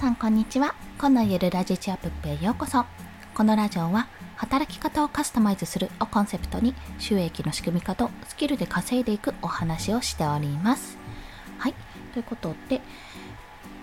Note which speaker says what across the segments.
Speaker 1: さんこんにちは。今のゆるラジチアップへようこそ。このラジオは働き方をカスタマイズするをコンセプトに収益の仕組み化とスキルで稼いでいくお話をしております。はい。ということで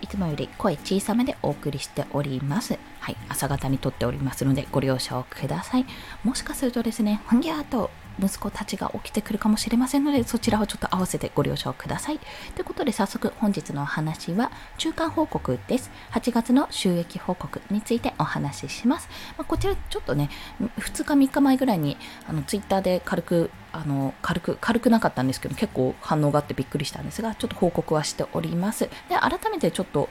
Speaker 1: いつもより声小さめでお送りしております。はい、朝方に撮っておりますのでご了承ください。もしかするとですね、ほんぎゃーと息子たちが起きてくるかもしれませんので、そちらをちょっと合わせてご了承ください。ということで、早速本日のお話は、中間報告です。8月の収益報告についてお話しします。まあ、こちらちょっとね、2日3日前ぐらいに、あの、ツイッターで軽く、あの、軽く、軽くなかったんですけど、結構反応があってびっくりしたんですが、ちょっと報告はしております。で、改めてちょっと、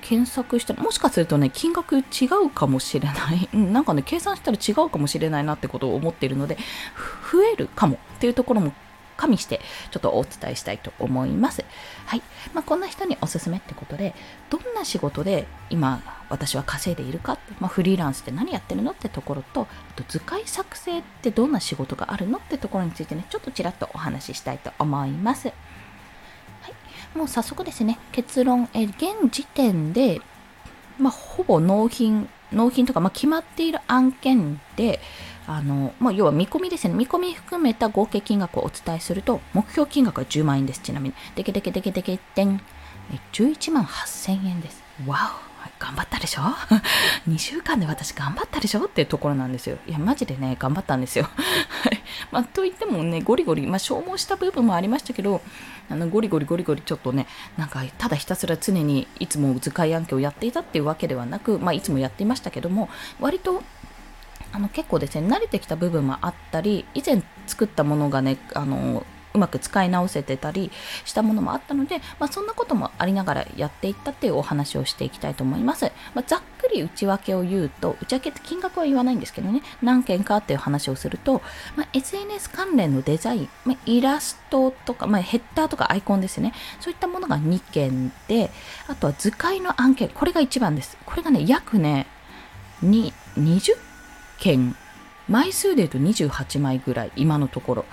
Speaker 1: 検索したら、もしかするとね、金額違うかもしれない。うん、なんかね、計算したら違うかもしれないなってことを思っているので、増えるかもっていうところも加味して、ちょっとお伝えしたいと思います。はい。まあ、こんな人におすすめってことで、どんな仕事で今、私は稼いでいるかって、まあ、フリーランスって何やってるのってところと、あと図解作成ってどんな仕事があるのってところについてね、ちょっとちらっとお話ししたいと思います。もう早速ですね、結論、え現時点で、まあ、ほぼ納品、納品とか、まあ、決まっている案件で、あの、まあ、要は見込みですね。見込み含めた合計金額をお伝えすると、目標金額は10万円です。ちなみに。でけでけでけでけでん。11万8000円です。わお。頑張ったでしょ ?2 週間で私頑張ったでしょ？っていうところなんですよ。いや、マジでね、頑張ったんですよ。まあ、といってもね、ゴリゴリ、まあ、消耗した部分もありましたけど、あの、ゴリゴリゴリゴリちょっとね、なんか、ただひたすら常にいつも図解案件をやっていたっていうわけではなく、まあ、いつもやっていましたけども、割と、あの結構ですね慣れてきた部分もあったり以前作ったものがねあのうまく使い直せてたりしたものもあったので、まあ、そんなこともありながらやっていったっていうお話をしていきたいと思います。まあ、ざっくり内訳を言うと、内訳って金額は言わないんですけどね、何件かっていう話をすると、まあ、SNS 関連のデザイン、まイラストとか、まヘッダーとかアイコンですね、そういったものが2件で、あとは図解の案件、これが1番です。これがね、約ね、20件枚数で言うと28枚ぐらい、今のところ。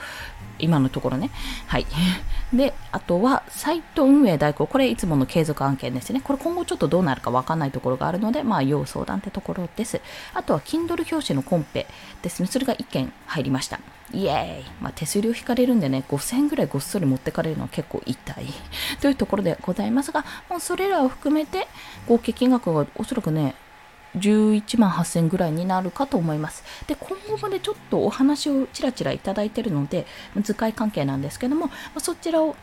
Speaker 1: 今のところね。はい。で、あとは、サイト運営代行。これ、いつもの継続案件ですね。これ、今後ちょっとどうなるかわかんないところがあるので、まあ、要相談ってところです。あとは、Kindle 表紙のコンペですね。それが1件入りました。イエーイ、まあ、手数料引かれるんでね、5000円ぐらいごっそり持ってかれるのは結構痛い というところでございますが、もうそれらを含めて、合計金額がおそらくね、11万8000ぐらいになるかと思います。で、今後もね、ちょっとお話をちらちらいただいてるので、図解関係なんですけども、そちらを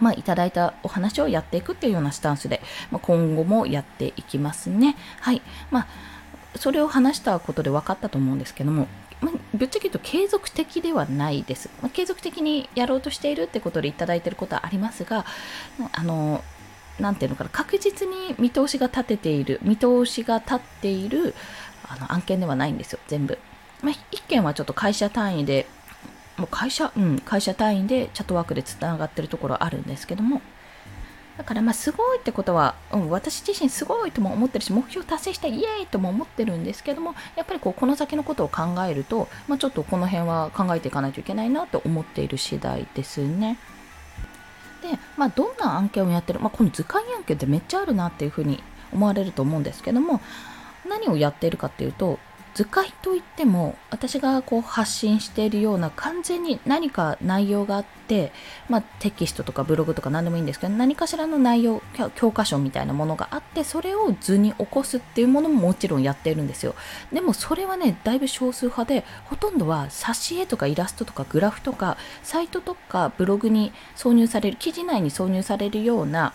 Speaker 1: まあ、いただいたお話をやっていくっていうようなスタンスで、まあ、今後もやっていきますね。はい。まあ、それを話したことで分かったと思うんですけども、まあ、ぶっちゃけ言うと継続的ではないです。まあ、継続的にやろうとしているってことでいただいてることはありますが、あの、なんていうのかな、確実に見通しが立てている、見通しが立っているあの案件ではないんですよ、全部。まあ、1件はちょっと会社単位で、もう会社、うん、会社単位でチャットワークでつながってるところあるんですけども、だからまあすごいってことは、うん、私自身すごいとも思ってるし、目標達成したイエーイとも思ってるんですけども、やっぱりこうこの先のことを考えると、まあ、ちょっとこの辺は考えていかないといけないなと思っている次第ですね。で、まあ、どんな案件をやってる、まあ、この図鑑案件ってめっちゃあるなっていうふうに思われると思うんですけども何をやっているかっていうと図解といっても私がこう発信しているような完全に何か内容があって、まあ、テキストとかブログとか何でもいいんですけど何かしらの内容教科書みたいなものがあってそれを図に起こすっていうものももちろんやっているんですよ。でもそれはねだいぶ少数派でほとんどは挿絵とかイラストとかグラフとかサイトとかブログに挿入される記事内に挿入されるような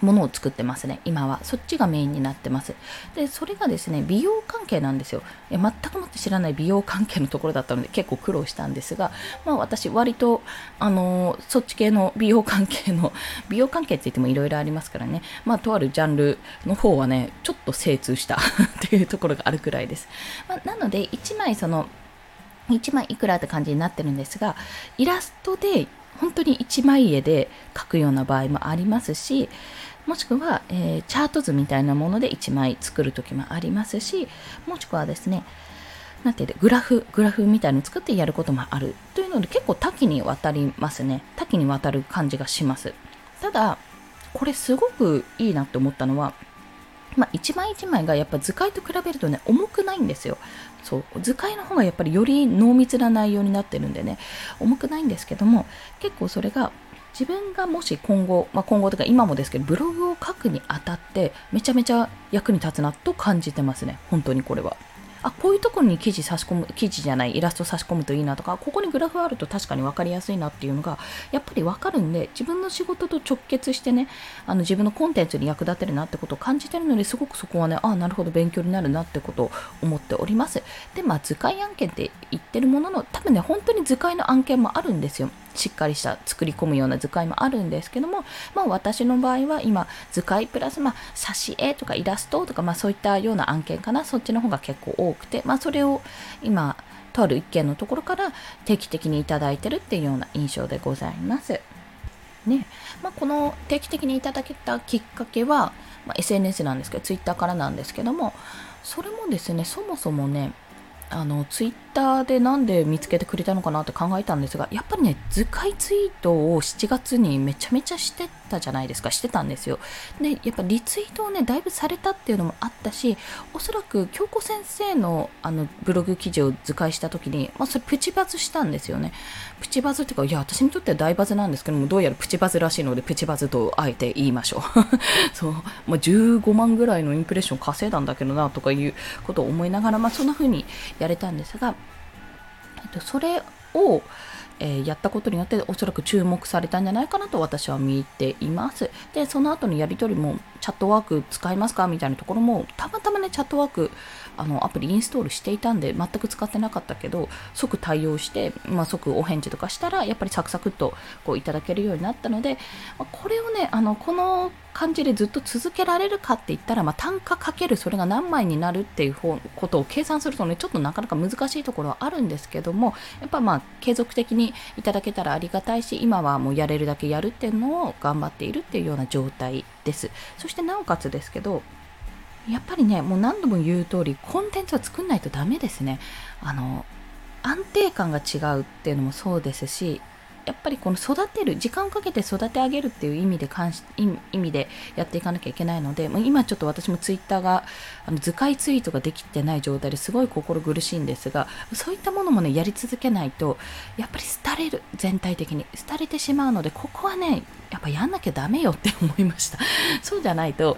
Speaker 1: ものを作ってますね、今は。そっちがメインになってます。で、それがですね、美容関係なんですよ。え全くもって知らない美容関係のところだったので結構苦労したんですが、まあ私割と、あのー、そっち系の美容関係の、美容関係って言ってもいろいろありますからね、まあとあるジャンルの方はね、ちょっと精通した っていうところがあるくらいです。まあ、なので、1枚その、1枚いくらって感じになってるんですが、イラストで本当に1枚絵で描くような場合もありますし、もしくは、えー、チャート図みたいなもので1枚作る時もありますし、もしくはですね、なんていうグラフ、グラフみたいのを作ってやることもあるというので結構多岐にわたりますね。多岐にわたる感じがします。ただ、これすごくいいなって思ったのは、まあ、一枚一枚がやっぱ図解と比べるとね重くないんですよそう図解の方がやっぱりより濃密な内容になってるんでね重くないんですけども結構それが自分がもし今後、まあ、今後とか今もですけどブログを書くにあたってめちゃめちゃ役に立つなと感じてますね。本当にこれは。あこういうところに記事差し込む記事じゃないイラスト差し込むといいなとかここにグラフあると確かに分かりやすいなっていうのがやっぱり分かるんで自分の仕事と直結してねあの自分のコンテンツに役立てるなってことを感じてるのですごくそこはねあなるほど勉強になるなってことを思っております。でまあ図解案件って言ってるものの多分ね本当に図解の案件もあるんですよ。しっかりした作り込むような図解もあるんですけども、まあ、私の場合は今図解プラス、まあ、挿絵とかイラストとか、まあ、そういったような案件かなそっちの方が結構多くて、まあ、それを今とある一件のところから定期的にいいてるっていうような印象でございます。ねまあ、この定期的にいただけたきっかけは、まあ、SNS なんですけど Twitter からなんですけどもそれもですねそもそもねあのツイッターでなんで見つけてくれたのかなって考えたんですがやっぱりね図解ツイートを7月にめちゃめちゃしてたじゃないですか。してたんですよ。でやっぱリツイートをねだいぶされたっていうのもあったしおそらく京子先生のあのブログ記事を図解した時に、まあ、それプチバズしたんですよね。プチバズっていうかいや私にとっては大バズなんですけどもどうやらプチバズらしいのでプチバズとあえて言いましょう。そう、まあ、15万ぐらいのインプレッション稼いだんだけどなとかいうことを思いながら、まあ、そんな風にやれたんですがえっと、それを、えー、やったことによっておそらく注目されたんじゃないかなと私は見ています。で、その後のやり取りもチャットワーク使いますかみたいなところもたまたまねチャットワークあのアプリインストールしていたんで全く使ってなかったけど即対応して、まあ、即お返事とかしたらやっぱりサクサクっとこういただけるようになったので、まあ、これをねあのこの感じでずっと続けられるかって言ったら、まあ、単価かけるそれが何枚になるっていう方ことを計算するとねちょっとなかなか難しいところはあるんですけどもやっぱまあ継続的にいただけたらありがたいし今はもうやれるだけやるっていうのを頑張っているっていうような状態です。そしてなおかつですけどやっぱりねもう何度も言う通りコンテンツは作んないとダメですね。あの安定感が違うっていうのもそうですしやっぱりこの育てる時間をかけて育て上げるっていう意味で関し意味でやっていかなきゃいけないので、ま、今ちょっと私もツイッターがあの図解ツイートができてない状態ですごい心苦しいんですがそういったものもねやり続けないとやっぱり廃れる全体的に。廃れてしまうのでここはねやっぱやんなきゃダメよって思いました。そうじゃないと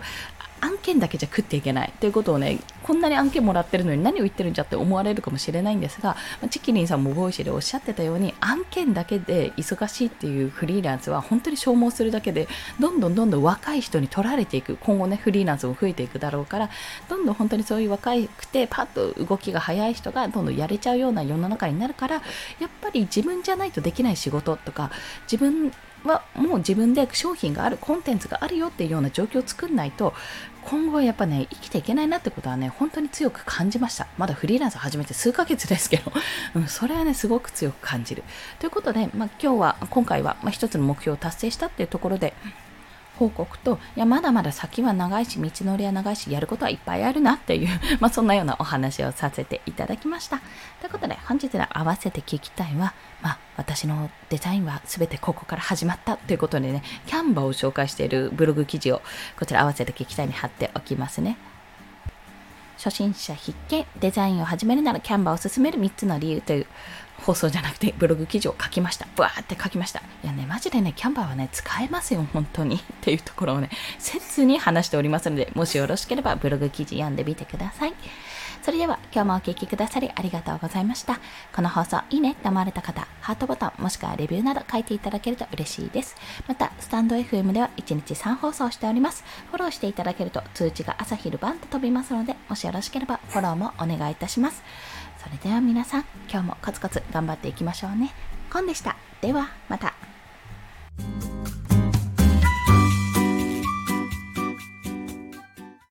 Speaker 1: 案件だけじゃ食っていけない。ということをねこんなに案件もらってるのに何を言ってるんじゃって思われるかもしれないんですがちきりんさんも Voicy でおっしゃってたように案件だけで忙しいっていうフリーランスは本当に消耗するだけでどんどんどんどん若い人に取られていく。今後ねフリーランスも増えていくだろうからどんどん本当にそういう若くてパッと動きが早い人がどんどんやれちゃうような世の中になるからやっぱり自分じゃないとできない仕事とか自分はもう自分で商品があるコンテンツがあるよっていうような状況を作んないと今後はやっぱね生きていけないなってことはね本当に強く感じました。まだフリーランス始めて数ヶ月ですけど、うん、それはねすごく強く感じる。ということで、まあ、今日は今回は、まあ、一つの目標を達成したっていうところで報告と、いや、まだまだ先は長いし、道のりは長いし、やることはいっぱいあるなっていう まあ、そんなようなお話をさせていただきました。ということで、本日の合わせて聞きたいは、まあ、私のデザインは全てここから始まったということでね、キャンバーを紹介しているブログ記事を、こちら合わせて聞きたいに貼っておきますね。初心者必見デザインを始めるならキャンバーを進める3つの理由という放送じゃなくてブログ記事を書きました。ブワーって書きました。いやね、マジでね、キャンバーはね、使えますよ、本当に。っていうところをね、切に話しておりますので、もしよろしければブログ記事読んでみてください。それでは今日もお聴きくださりありがとうございました。この放送いいねって思われた方、ハートボタンもしくはレビューなど書いていただけると嬉しいです。また、スタンド FM では1日3放送しております。フォローしていただけると通知が朝昼晩と飛びますので、もしよろしければフォローもお願いいたします。それでは皆さん、今日もコツコツ頑張っていきましょうね。コンでした。では、また。